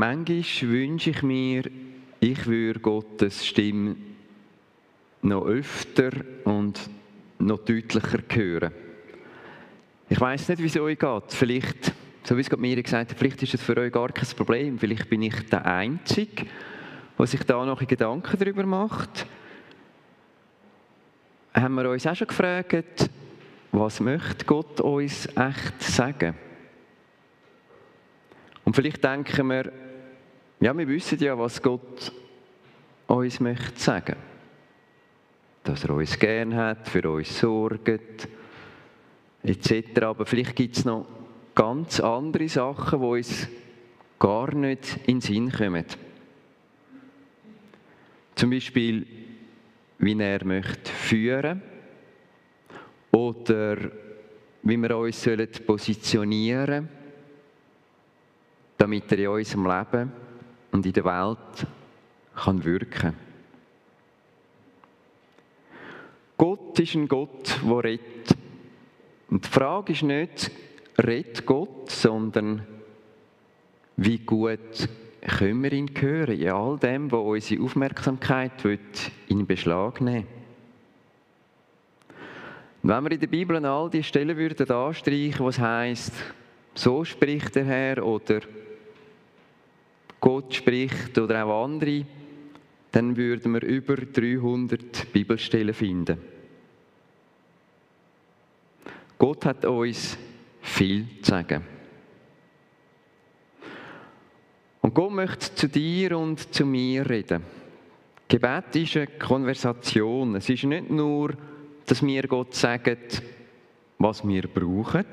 manchmal wünsche ich mir, ich würde Gottes Stimme noch öfter und noch deutlicher hören. Ich weiß nicht, wie es euch geht. Vielleicht, so wie es gerade mir gesagt hat, vielleicht ist es für euch gar kein Problem. Vielleicht bin ich der Einzige, der sich da noch Gedanken darüber macht. Haben wir uns auch schon gefragt, was möchte Gott uns echt sagen? Und vielleicht denken wir, ja, wir wissen ja, was Gott uns möchte sagen. Dass er uns gern hat, für uns sorgt, etc. Aber vielleicht gibt es noch ganz andere Sachen, die uns gar nicht in den Sinn kommen. Zum Beispiel, wie er möchte führen oder wie wir uns positionieren sollen, damit er in unserem Leben und in der Welt kann wirken Gott ist ein Gott, der redet. Und die Frage ist nicht, redet Gott, sondern wie gut können wir ihn hören in all dem, was unsere Aufmerksamkeit in Beschlag nehmen Und wenn wir in der Bibel all die Stellen würden anstreichen, was heißt, so spricht der Herr oder Gott spricht oder auch andere, dann würden wir über 300 Bibelstellen finden. Gott hat uns viel zu sagen. Und Gott möchte zu dir und zu mir reden. Gebet ist eine Konversation. Es ist nicht nur, dass wir Gott sagen, was wir brauchen,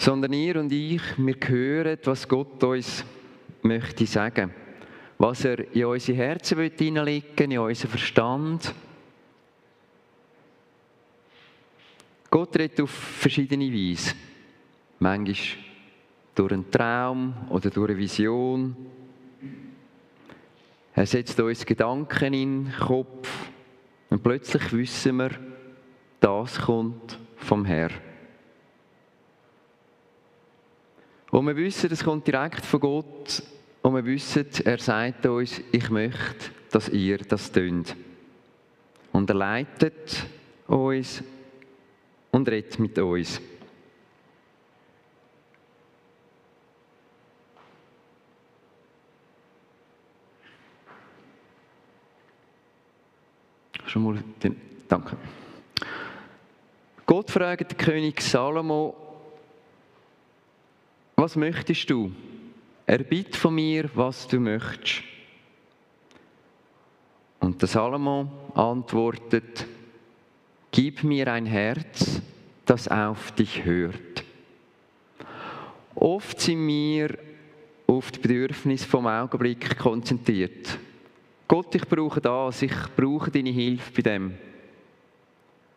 sondern ihr und ich, wir hören, was Gott uns möchte sagen. Was er in unsere Herzen hineinlegen will, in unseren Verstand. Gott redet auf verschiedene Weise. Manchmal durch einen Traum oder durch eine Vision. Er setzt uns Gedanken in den Kopf und plötzlich wissen wir, das kommt vom Herrn. Und wir wissen, es kommt direkt von Gott. Und wir wissen, er sagt uns, ich möchte, dass ihr das tönt. Und er leitet uns und redet mit uns. Schon mal den, danke. Gott fragt den König Salomo, was möchtest du? Erbitt von mir, was du möchtest. Und der Salomo antwortet, Gib mir ein Herz, das auf dich hört. Oft sind wir auf die Bedürfnisse vom Augenblick konzentriert. Gott, ich brauche das, ich brauche deine Hilfe bei dem.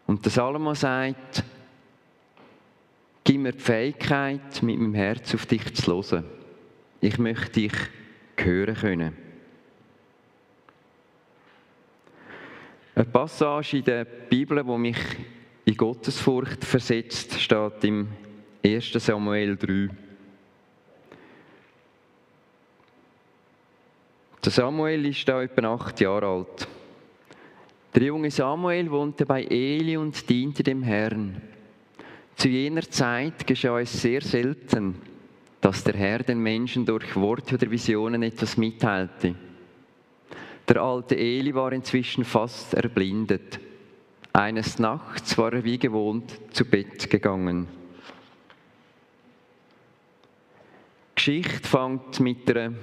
Und der Salomo sagt, Gib mir die Fähigkeit, mit meinem Herz auf dich zu hören. Ich möchte dich hören können. Eine Passage in der Bibel, die mich in Gottesfurcht versetzt, steht im 1. Samuel 3. Der Samuel ist da etwa acht Jahre alt. Der junge Samuel wohnte bei Eli und diente dem Herrn. Zu jener Zeit geschah es sehr selten, dass der Herr den Menschen durch Worte oder Visionen etwas mitteilte. Der alte Eli war inzwischen fast erblindet. Eines Nachts war er wie gewohnt zu Bett gegangen. Die Geschichte fängt mit einer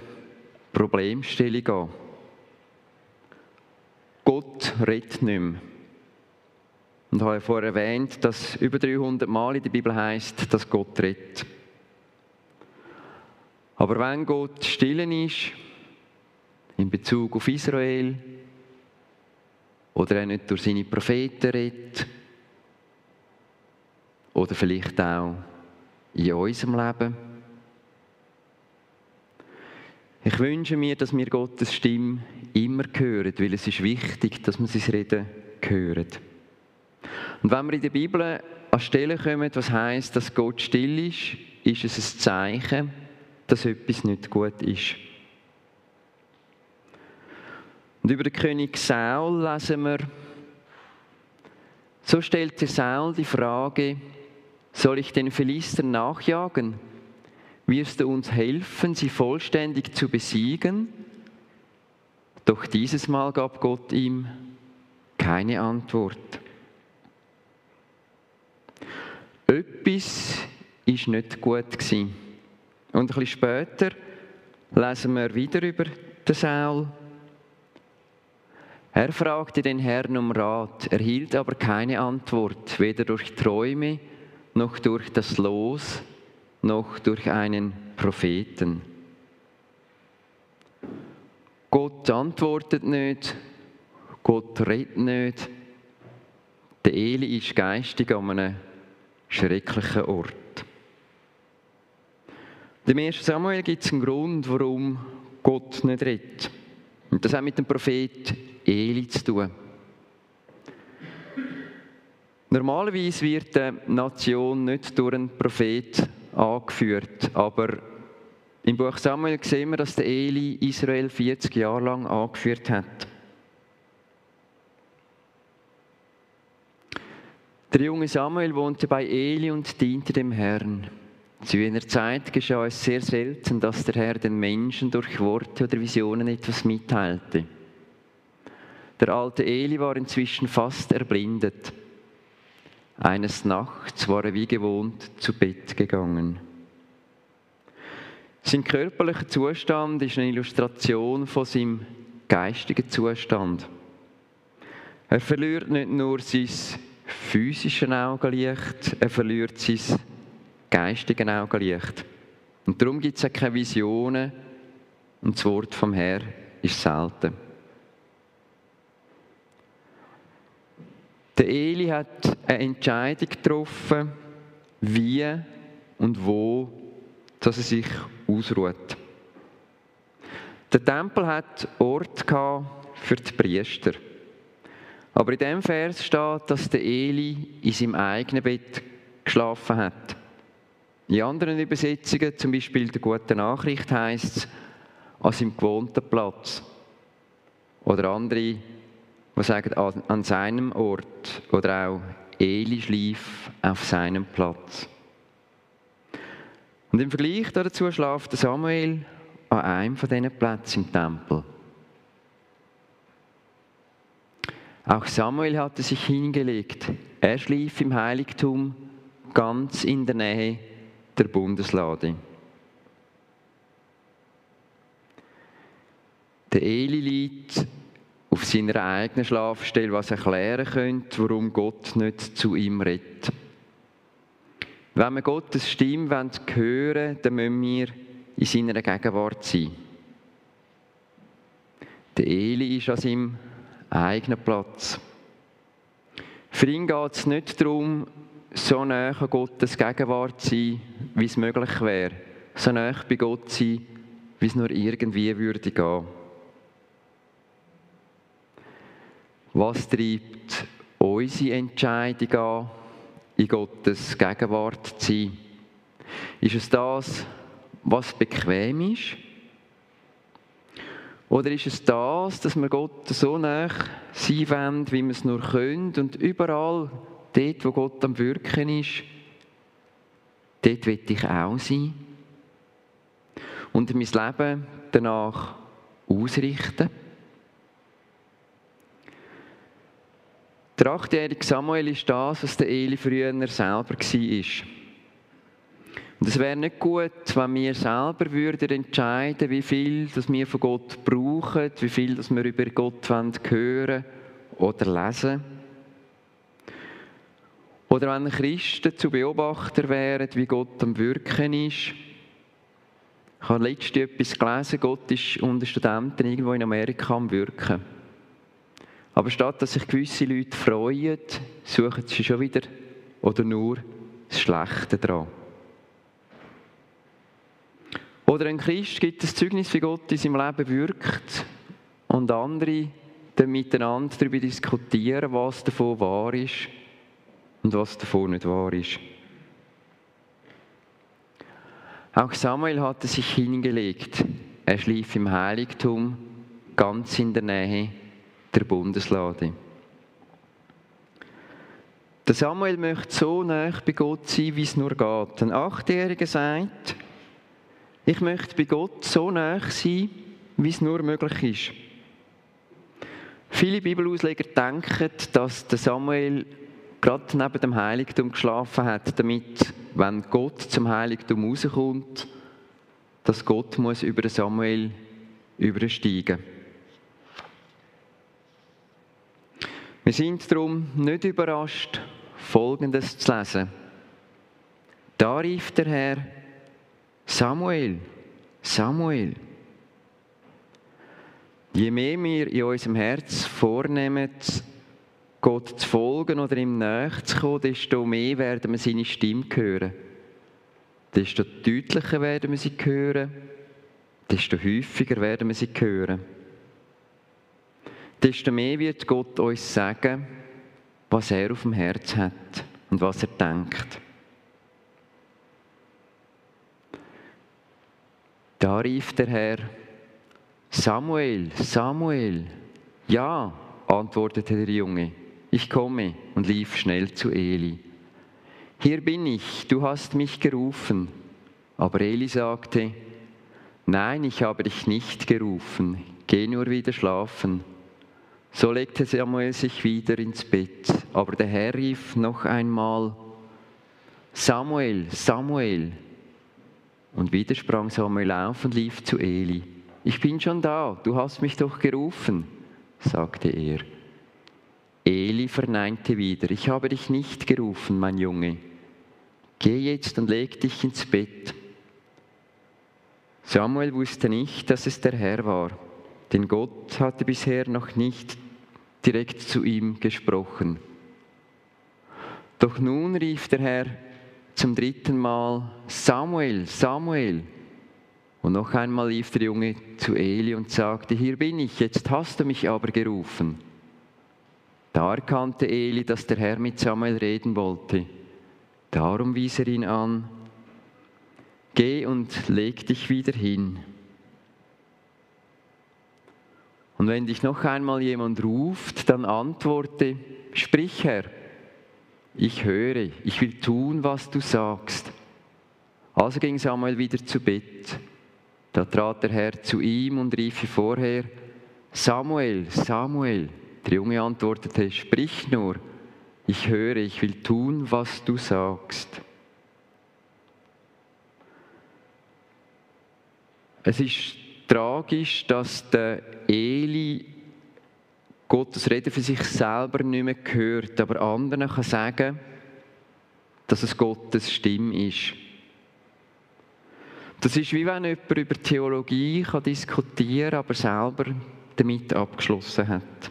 Problemstellung an. Gott redet nicht mehr. Und habe vorher erwähnt, dass über 300 Mal in der Bibel heißt, dass Gott redet. Aber wenn Gott stillen ist, in Bezug auf Israel, oder er nicht durch seine Propheten redet, oder vielleicht auch in unserem Leben, ich wünsche mir, dass wir Gottes Stimme immer hören, weil es ist wichtig, dass wir sein Reden hören. Und wenn wir in der Bibel an Stellen kommen, was heißt, dass Gott still ist, ist es ein Zeichen, dass etwas nicht gut ist. Und über den König Saul lesen wir, so stellte Saul die Frage, soll ich den Philistern nachjagen? Wirst du uns helfen, sie vollständig zu besiegen? Doch dieses Mal gab Gott ihm keine Antwort. Etwas ist nicht gut gewesen. Und ein bisschen später lesen wir wieder über den Saul. Er fragte den Herrn um Rat, erhielt aber keine Antwort, weder durch Träume noch durch das Los noch durch einen Propheten. Gott antwortet nicht, Gott redet nicht. Der Eli ist geistig an einem schrecklichen Ort. Im 1. Samuel gibt es einen Grund, warum Gott nicht redet. Und das hat mit dem Prophet Eli zu tun. Normalerweise wird eine Nation nicht durch einen Prophet angeführt, aber im Buch Samuel sehen wir, dass der Eli Israel 40 Jahre lang angeführt hat. Der junge Samuel wohnte bei Eli und diente dem Herrn. Zu jener Zeit geschah es sehr selten, dass der Herr den Menschen durch Worte oder Visionen etwas mitteilte. Der alte Eli war inzwischen fast erblindet. Eines Nachts war er wie gewohnt zu Bett gegangen. Sein körperlicher Zustand ist eine Illustration von seinem geistigen Zustand. Er verliert nicht nur sein physisches Augenlicht, er verliert sein geistigen Augenlicht. Und darum gibt es keine Visionen und das Wort vom Herrn ist selten. Der Eli hat eine Entscheidung getroffen, wie und wo dass er sich ausruht. Der Tempel hat Ort für die Priester. Aber in dem Vers steht, dass der Eli in seinem eigenen Bett geschlafen hat. In anderen Übersetzungen, zum Beispiel der Gute Nachricht, heißt es, an seinem gewohnten Platz. Oder andere, die sagen, an seinem Ort. Oder auch, Eli schlief auf seinem Platz. Und im Vergleich dazu schlaft Samuel an einem von diesen Plätzen im Tempel. Auch Samuel hatte sich hingelegt. Er schlief im Heiligtum ganz in der Nähe der Bundeslade. Der Eli liegt auf seiner eigenen Schlafstelle, was erklären könnte, warum Gott nicht zu ihm redet. Wenn wir Gottes Stimme hören wollen, dann müssen wir in seiner Gegenwart sein. Der Eli ist an seinem eigenen Platz. Für ihn geht es nicht darum, so an Gottes Gegenwart zu sein, wie es möglich wäre. So nah bei Gott zu sein, wie es nur irgendwie würde gehen. Was treibt unsere Entscheidung an, in Gottes Gegenwart zu sein? Ist es das, was bequem ist? Oder ist es das, dass wir Gott so nah sein wollen, wie wir es nur können und überall dort, wo Gott am Wirken ist, dort will ich auch sein. Und mein Leben danach ausrichten. Der achtjährige Samuel ist das, was der Eli früher selber war. Und es wäre nicht gut, wenn wir selber würden entscheiden, wie viel das wir von Gott brauchen, wie viel das wir über Gott hören oder lesen. Oder wenn Christen zu Beobachter wären, wie Gott am Wirken ist. Ich habe letztens etwas gelesen, Gott ist unter Studenten irgendwo in Amerika am Wirken. Aber statt dass sich gewisse Leute freuen, suchen sie schon wieder oder nur das Schlechte dran. Oder ein Christ gibt das Zeugnis, wie Gott in seinem Leben wirkt und andere dann miteinander darüber diskutieren, was davon wahr ist und was davon nicht wahr ist. Auch Samuel hatte sich hingelegt. Er schlief im Heiligtum, ganz in der Nähe der Bundeslade. Der Samuel möchte so nah bei Gott sein, wie es nur geht. Ein Achtjähriger sagt, ich möchte bei Gott so nah sein, wie es nur möglich ist. Viele Bibelausleger denken, dass der Samuel gerade neben dem Heiligtum geschlafen hat, damit, wenn Gott zum Heiligtum rauskommt, dass Gott muss über Samuel übersteigen. Wir sind darum nicht überrascht, Folgendes zu lesen. Da rief der Herr, Samuel, Samuel. Je mehr wir in unserem Herz vornehmen, Gott zu folgen oder ihm näher zu kommen, desto mehr werden wir seine Stimme hören. Desto deutlicher werden wir sie hören, desto häufiger werden wir sie hören. Desto mehr wird Gott uns sagen, was er auf dem Herz hat und was er denkt. Da rief der Herr, Samuel, Samuel. Ja, antwortete der Junge, ich komme und lief schnell zu Eli. Hier bin ich, du hast mich gerufen. Aber Eli sagte, Nein, ich habe dich nicht gerufen, geh nur wieder schlafen. So legte Samuel sich wieder ins Bett, aber der Herr rief noch einmal, Samuel, Samuel. Und wieder sprang Samuel auf und lief zu Eli. Ich bin schon da, du hast mich doch gerufen, sagte er. Eli verneinte wieder, ich habe dich nicht gerufen, mein Junge. Geh jetzt und leg dich ins Bett. Samuel wusste nicht, dass es der Herr war denn Gott hatte bisher noch nicht direkt zu ihm gesprochen. Doch nun rief der Herr zum dritten Mal, Samuel, Samuel. Und noch einmal lief der Junge zu Eli und sagte, hier bin ich, jetzt hast du mich aber gerufen. Da erkannte Eli, dass der Herr mit Samuel reden wollte. Darum wies er ihn an, geh und leg dich wieder hin. Und wenn dich noch einmal jemand ruft, dann antworte, sprich Herr, ich höre, ich will tun, was du sagst. Also ging Samuel wieder zu Bett. Da trat der Herr zu ihm und rief wie vorher, Samuel, Samuel. Der Junge antwortete, sprich nur, ich höre, ich will tun, was du sagst. Es ist tragisch, dass der Eli Gottes Reden für sich selber nicht mehr hört, aber anderen kann sagen, dass es Gottes Stimme ist. Das ist wie wenn jemand über Theologie kann diskutieren kann, aber selber damit abgeschlossen hat.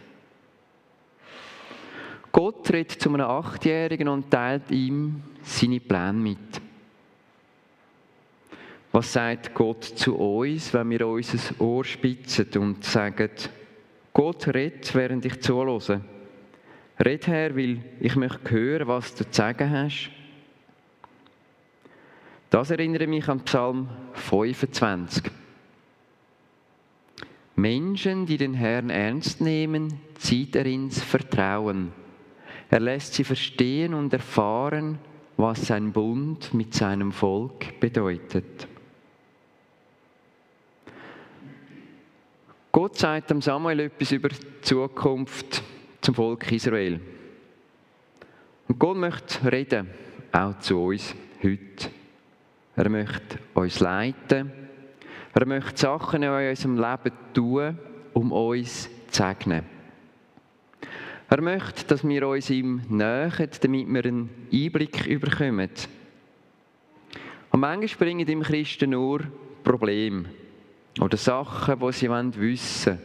Gott redet zu einem Achtjährigen und teilt ihm seine Pläne mit. Was sagt Gott zu uns, wenn wir unser Ohr spitzen und sagen, Gott redet, während ich zuhöre? Red her, weil ich möchte hören, was du zu sagen hast. Das erinnert mich an Psalm 25. Menschen, die den Herrn ernst nehmen, zieht er ins Vertrauen. Er lässt sie verstehen und erfahren, was sein Bund mit seinem Volk bedeutet. Gott sagt dem Samuel etwas über die Zukunft zum Volk Israel. Und Gott möchte reden, auch zu uns heute. Er möchte uns leiten. Er möchte Sachen in unserem Leben tun, um uns zu segnen. Er möchte, dass wir uns ihm nähern, damit wir einen Einblick bekommen. Und manchmal bringen im Christen nur Probleme. Oder Sachen, die sie wissen wollen.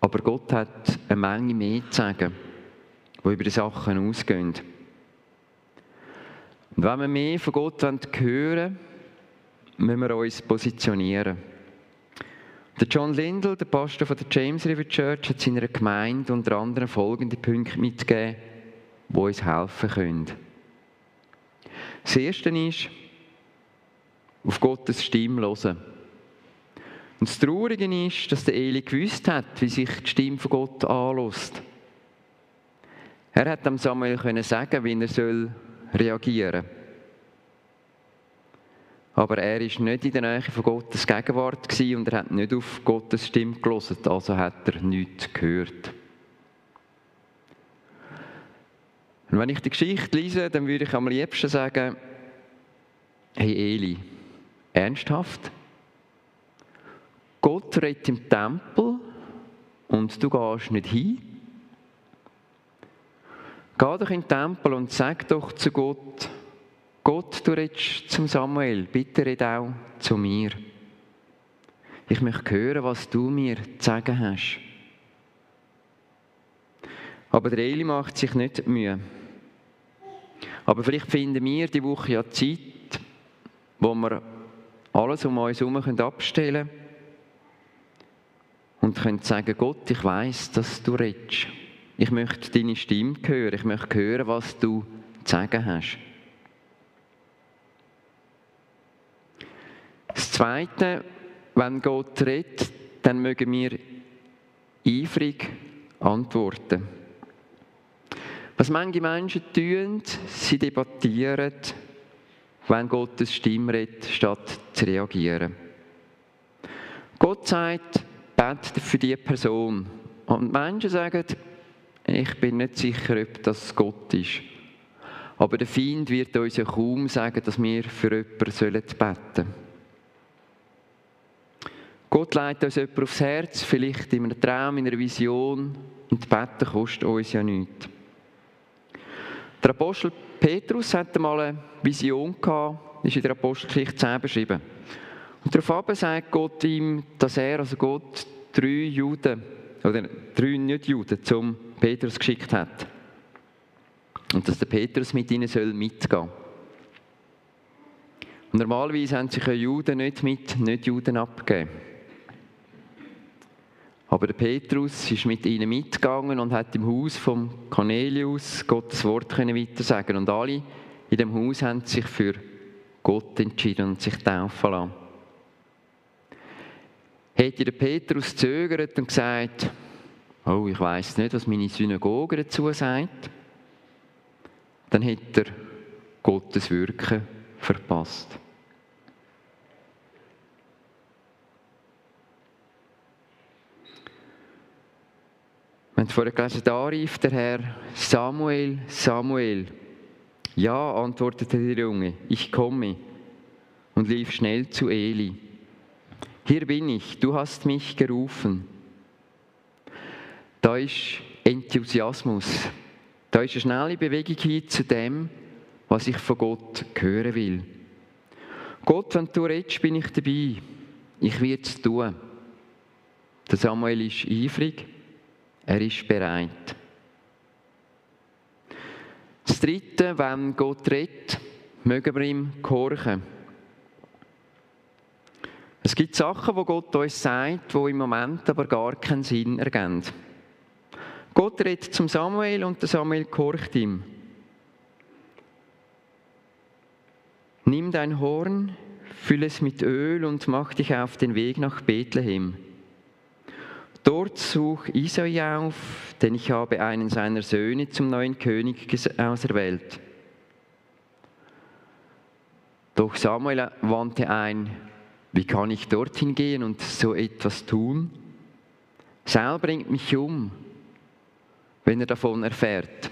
Aber Gott hat eine Menge mehr zu sagen, die über die Sachen ausgehen. Und wenn wir mehr von Gott hören wollen, müssen wir uns positionieren. Der John Lindell, der Pastor von der James River Church, hat seiner Gemeinde unter anderem folgende Punkte mitgegeben, die uns helfen können. Das erste ist, auf Gottes Stimme hören. Und das Traurige ist, dass der Eli gewusst hat, wie sich die Stimme von Gott anlässt. Er hat dem Samuel können sagen, wie er soll reagieren. Aber er ist nicht in der Nähe von Gottes Gegenwart und er hat nicht auf Gottes Stimme gelesen, also hat er nichts gehört. Und wenn ich die Geschichte lese, dann würde ich am liebsten sagen, hey Eli, ernsthaft? Gott redet im Tempel und du gehst nicht hin? Geh doch in den Tempel und sag doch zu Gott, Gott, du redest zum Samuel, bitte red auch zu mir. Ich möchte hören, was du mir zu sagen hast. Aber der Eli macht sich nicht Mühe. Aber vielleicht finden wir die Woche ja Zeit, wo wir alles um uns herum abstellen können und können sagen, Gott, ich weiß, dass du redest. Ich möchte deine Stimme hören. Ich möchte hören, was du zu sagen hast. Das Zweite, wenn Gott redet, dann mögen wir eifrig antworten. Was manche Menschen tun, sie debattieren, wenn Gottes Stimme redet, statt zu reagieren. Gott sagt, bete für die Person. Und Menschen sagen, ich bin nicht sicher, ob das Gott ist. Aber der Feind wird uns ja kaum sagen, dass wir für jemanden beten sollen. Gott leitet uns jemand aufs Herz, vielleicht in einem Traum, in einer Vision. Und beten kostet uns ja nichts. Der Apostel Petrus hatte mal eine Vision gehabt, ist in der Apostelgeschichte 10 beschrieben. Und daraufhin sagt Gott ihm, dass er, also Gott, drei Juden, oder drei Nicht-Juden, zum Petrus geschickt hat. Und dass der Petrus mit ihnen soll mitgehen Und normalerweise haben sich Juden nicht mit Nicht-Juden abgegeben. Aber der Petrus ist mit ihnen mitgegangen und hat im Haus vom Cornelius Gottes Wort können weitersagen. Und alle in dem Haus haben sich für Gott entschieden und sich taufen lassen. Hätte der Petrus zögert und gesagt, oh, ich weiß nicht, was meine Synagoge dazu sagt, dann hätte er Gottes Wirken verpasst. Wir haben vorher gelesen, da rief der Herr Samuel, Samuel. Ja, antwortete der Junge, ich komme und lief schnell zu Eli. Hier bin ich, du hast mich gerufen. Da ist Enthusiasmus. Da ist eine schnelle Bewegung hin zu dem, was ich von Gott hören will. Gott, wenn du redest, bin ich dabei. Ich werde es tun. Der Samuel ist eifrig. Er ist bereit. Das Dritte, wenn Gott redet, mögen wir ihm gehorchen. Es gibt Sachen, wo Gott uns sagt, wo im Moment aber gar keinen Sinn ergeben. Gott redet zum Samuel und der Samuel gehorcht ihm. Nimm dein Horn, füll es mit Öl und mach dich auf den Weg nach Bethlehem. Dort such Isai auf, denn ich habe einen seiner Söhne zum neuen König auserwählt. Doch Samuel wandte ein, wie kann ich dorthin gehen und so etwas tun? Saul bringt mich um, wenn er davon erfährt.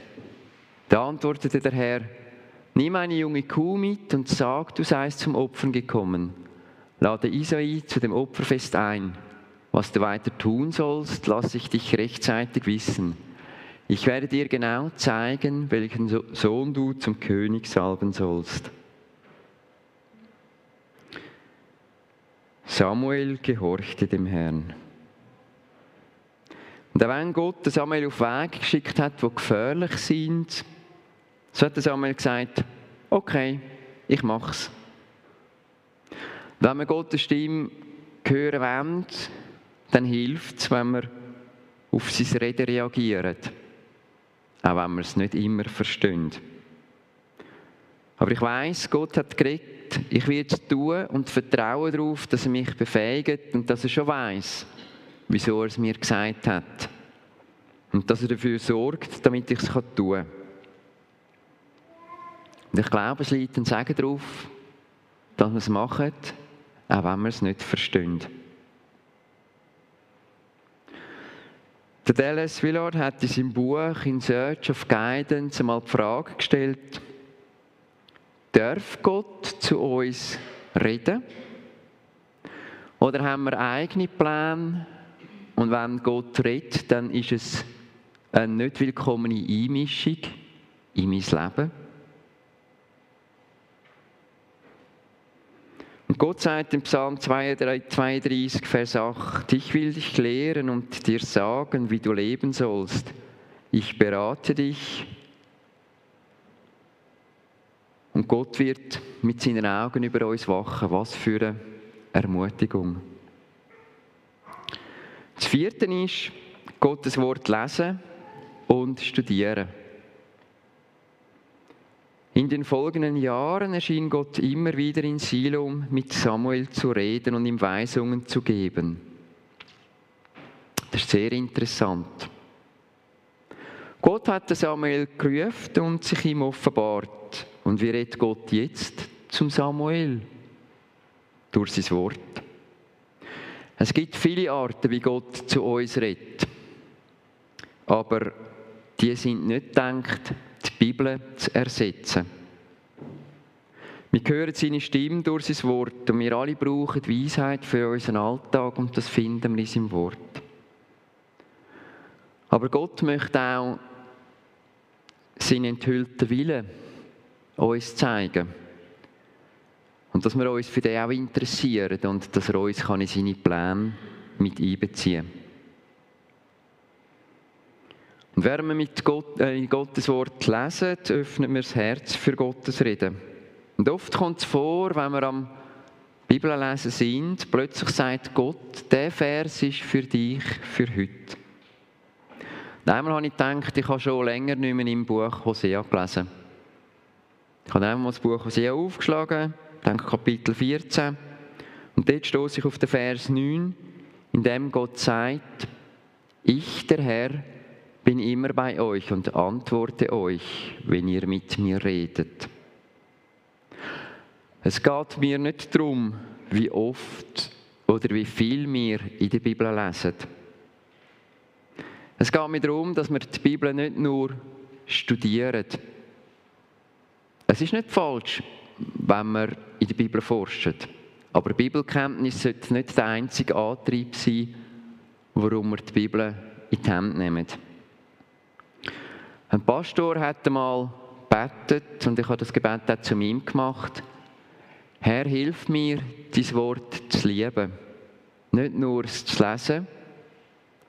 Da antwortete der Herr, nimm eine junge Kuh mit und sag, du seist zum Opfern gekommen. Lade Isai zu dem Opferfest ein. Was du weiter tun sollst, lasse ich dich rechtzeitig wissen. Ich werde dir genau zeigen, welchen Sohn du zum König salben sollst. Samuel gehorchte dem Herrn. Und wenn Gott Samuel auf Weg geschickt hat, wo gefährlich sind, so hat Samuel gesagt, okay, ich mach's. Wenn man Gottes Stimme hören will, dann hilft es, wenn wir auf sein Reden reagieren. Auch wenn wir es nicht immer verstehen. Aber ich weiß, Gott hat geredet ich werde es tun und vertraue darauf, dass er mich befähigt und dass er schon weiß, wieso er es mir gesagt hat. Und dass er dafür sorgt, damit ich es tun kann. Und ich glaube, es liegt ein Segen darauf, dass wir es machen, auch wenn wir es nicht verstehen. Der Dallas Willard hat in seinem Buch In Search of Guidance einmal die Frage gestellt, darf Gott zu uns reden? Oder haben wir eigene Pläne? Und wenn Gott redet, dann ist es eine nicht willkommene Einmischung in mein Leben. Und Gott sagt im Psalm 32, Vers 8, ich will dich lehren und dir sagen, wie du leben sollst. Ich berate dich. Und Gott wird mit seinen Augen über uns wachen. Was für eine Ermutigung. Das vierte ist, Gottes Wort lesen und studieren. In den folgenden Jahren erschien Gott immer wieder in Silom mit Samuel zu reden und ihm Weisungen zu geben. Das ist sehr interessant. Gott hat Samuel gerufen und sich ihm offenbart. Und wie redet Gott jetzt zum Samuel? Durch sein Wort. Es gibt viele Arten, wie Gott zu uns redet. Aber die sind nicht gedacht, die Bibel zu ersetzen. Wir hören seine Stimme durch sein Wort und wir alle brauchen Weisheit für unseren Alltag und das finden wir in seinem Wort. Aber Gott möchte auch seinen enthüllten Willen uns zeigen. Und dass wir uns für den auch interessieren und dass er uns in seine Pläne mit einbeziehen kann. Und während wir mit Gott, äh, Gottes Wort lesen, öffnet wir das Herz für Gottes Reden. Und oft kommt es vor, wenn wir am Bibellesen sind, plötzlich sagt Gott, der Vers ist für dich, für heute. Einmal habe ich gedacht, ich habe schon länger nicht mehr im Buch Hosea gelesen. Ich habe einmal das Buch Hosea aufgeschlagen, denke Kapitel 14. Und dort stoße ich auf den Vers 9, in dem Gott sagt, ich, der Herr, bin immer bei euch und antworte euch, wenn ihr mit mir redet. Es geht mir nicht darum, wie oft oder wie viel wir in der Bibel lesen. Es geht mir darum, dass wir die Bibel nicht nur studieren. Es ist nicht falsch, wenn wir in der Bibel forschen. Aber Bibelkenntnis sollte nicht der einzige Antrieb sein, warum wir die Bibel in die Hand nehmen. Ein Pastor hat einmal gebetet und ich habe das Gebet auch zu ihm gemacht. Herr, hilf mir, dein Wort zu lieben. Nicht nur es zu lesen,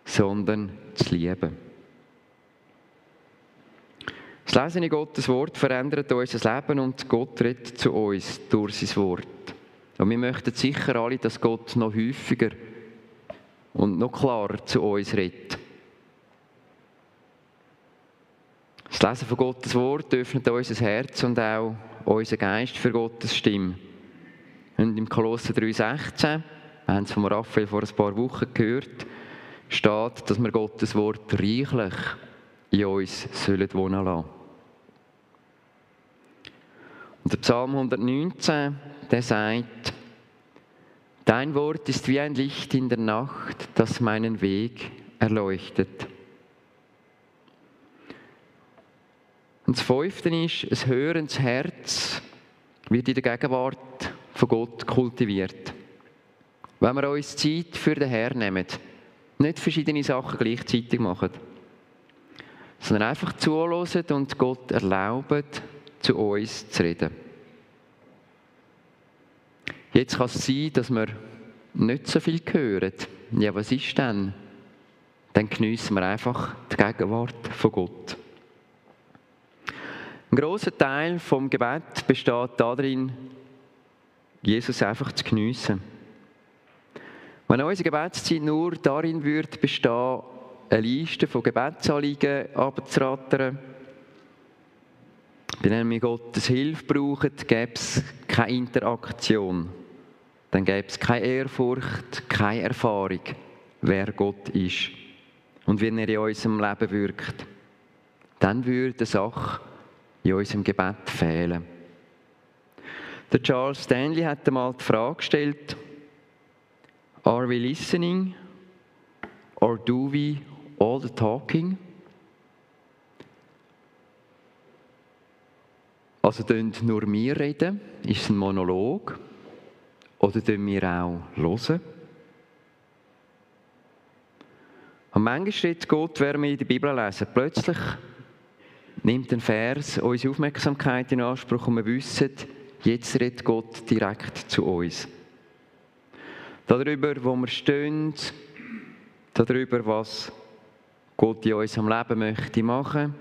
sondern zu lieben. Das Lesen in Gottes Wort verändert unser Leben und Gott redet zu uns durch sein Wort. Und wir möchten sicher alle, dass Gott noch häufiger und noch klarer zu uns redet. Das Lesen von Gottes Wort öffnet unser Herz und auch unseren Geist für Gottes Stimme. Und im Kolosser 3,16, wir haben es von Raphael vor ein paar Wochen gehört, steht, dass wir Gottes Wort reichlich in uns sollen wohnen lassen. Und der Psalm 119, der sagt, Dein Wort ist wie ein Licht in der Nacht, das meinen Weg erleuchtet. Und das Fünfte ist, ein hörendes Herz wird in der Gegenwart von Gott kultiviert. Wenn wir uns Zeit für den Herrn nehmen, nicht verschiedene Sachen gleichzeitig machen, sondern einfach zuhören und Gott erlauben, zu uns zu reden. Jetzt kann es sein, dass wir nicht so viel hören. Ja, was ist denn? Dann geniessen wir einfach die Gegenwart von Gott. Ein grosser Teil vom Gebet besteht darin, Jesus einfach zu geniessen. Wenn unsere Gebetszeit nur darin würde bestehen, eine Liste von Gebetsanliegen abzurattern, Wenn wir Gottes Hilfe brauchen, gäbe es keine Interaktion. Dann gäbe es keine Ehrfurcht, keine Erfahrung, wer Gott ist und wie er in unserem Leben wirkt. Dann würde eine Sache in unserem Gebet fehlen. Der Charles Stanley hat einmal die Frage gestellt, Are we listening or do we all the talking? Also tun nur wir reden? Ist es ein Monolog? Oder tun wir auch hören? Und manchmal steht Gott, wenn wir der Bibel lesen, plötzlich nimmt ein Vers unsere Aufmerksamkeit in Anspruch und wir wissen, jetzt redet Gott direkt zu uns. Darüber, wo wir stehen, darüber, was Gott in unserem Leben möchte machen,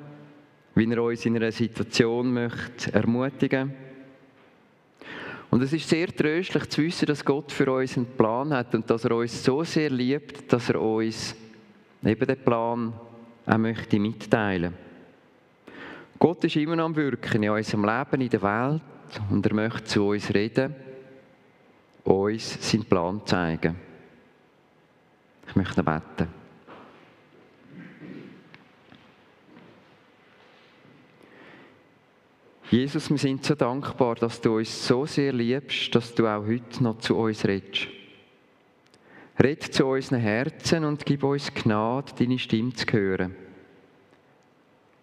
wie er uns in einer Situation möchte ermutigen. Und es ist sehr tröstlich zu wissen, dass Gott für uns einen Plan hat und dass er uns so sehr liebt, dass er uns eben den Plan auch möchte mitteilen. Gott ist immer noch am Wirken in unserem Leben, in der Welt und er möchte zu uns reden, uns seinen Plan zeigen. Ich möchte beten. Jesus, wir sind so dankbar, dass du uns so sehr liebst, dass du auch heute noch zu uns redest. Red zu unseren Herzen und gib uns Gnade, deine Stimme zu hören.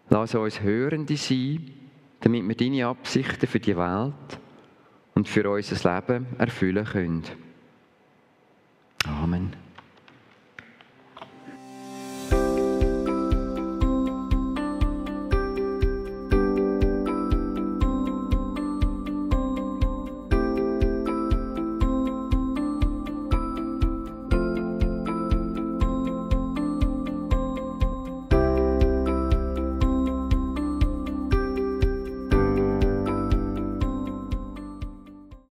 Lass uns Hörende sein, damit wir deine Absichten für die Welt und für unser Leben erfüllen können. Amen.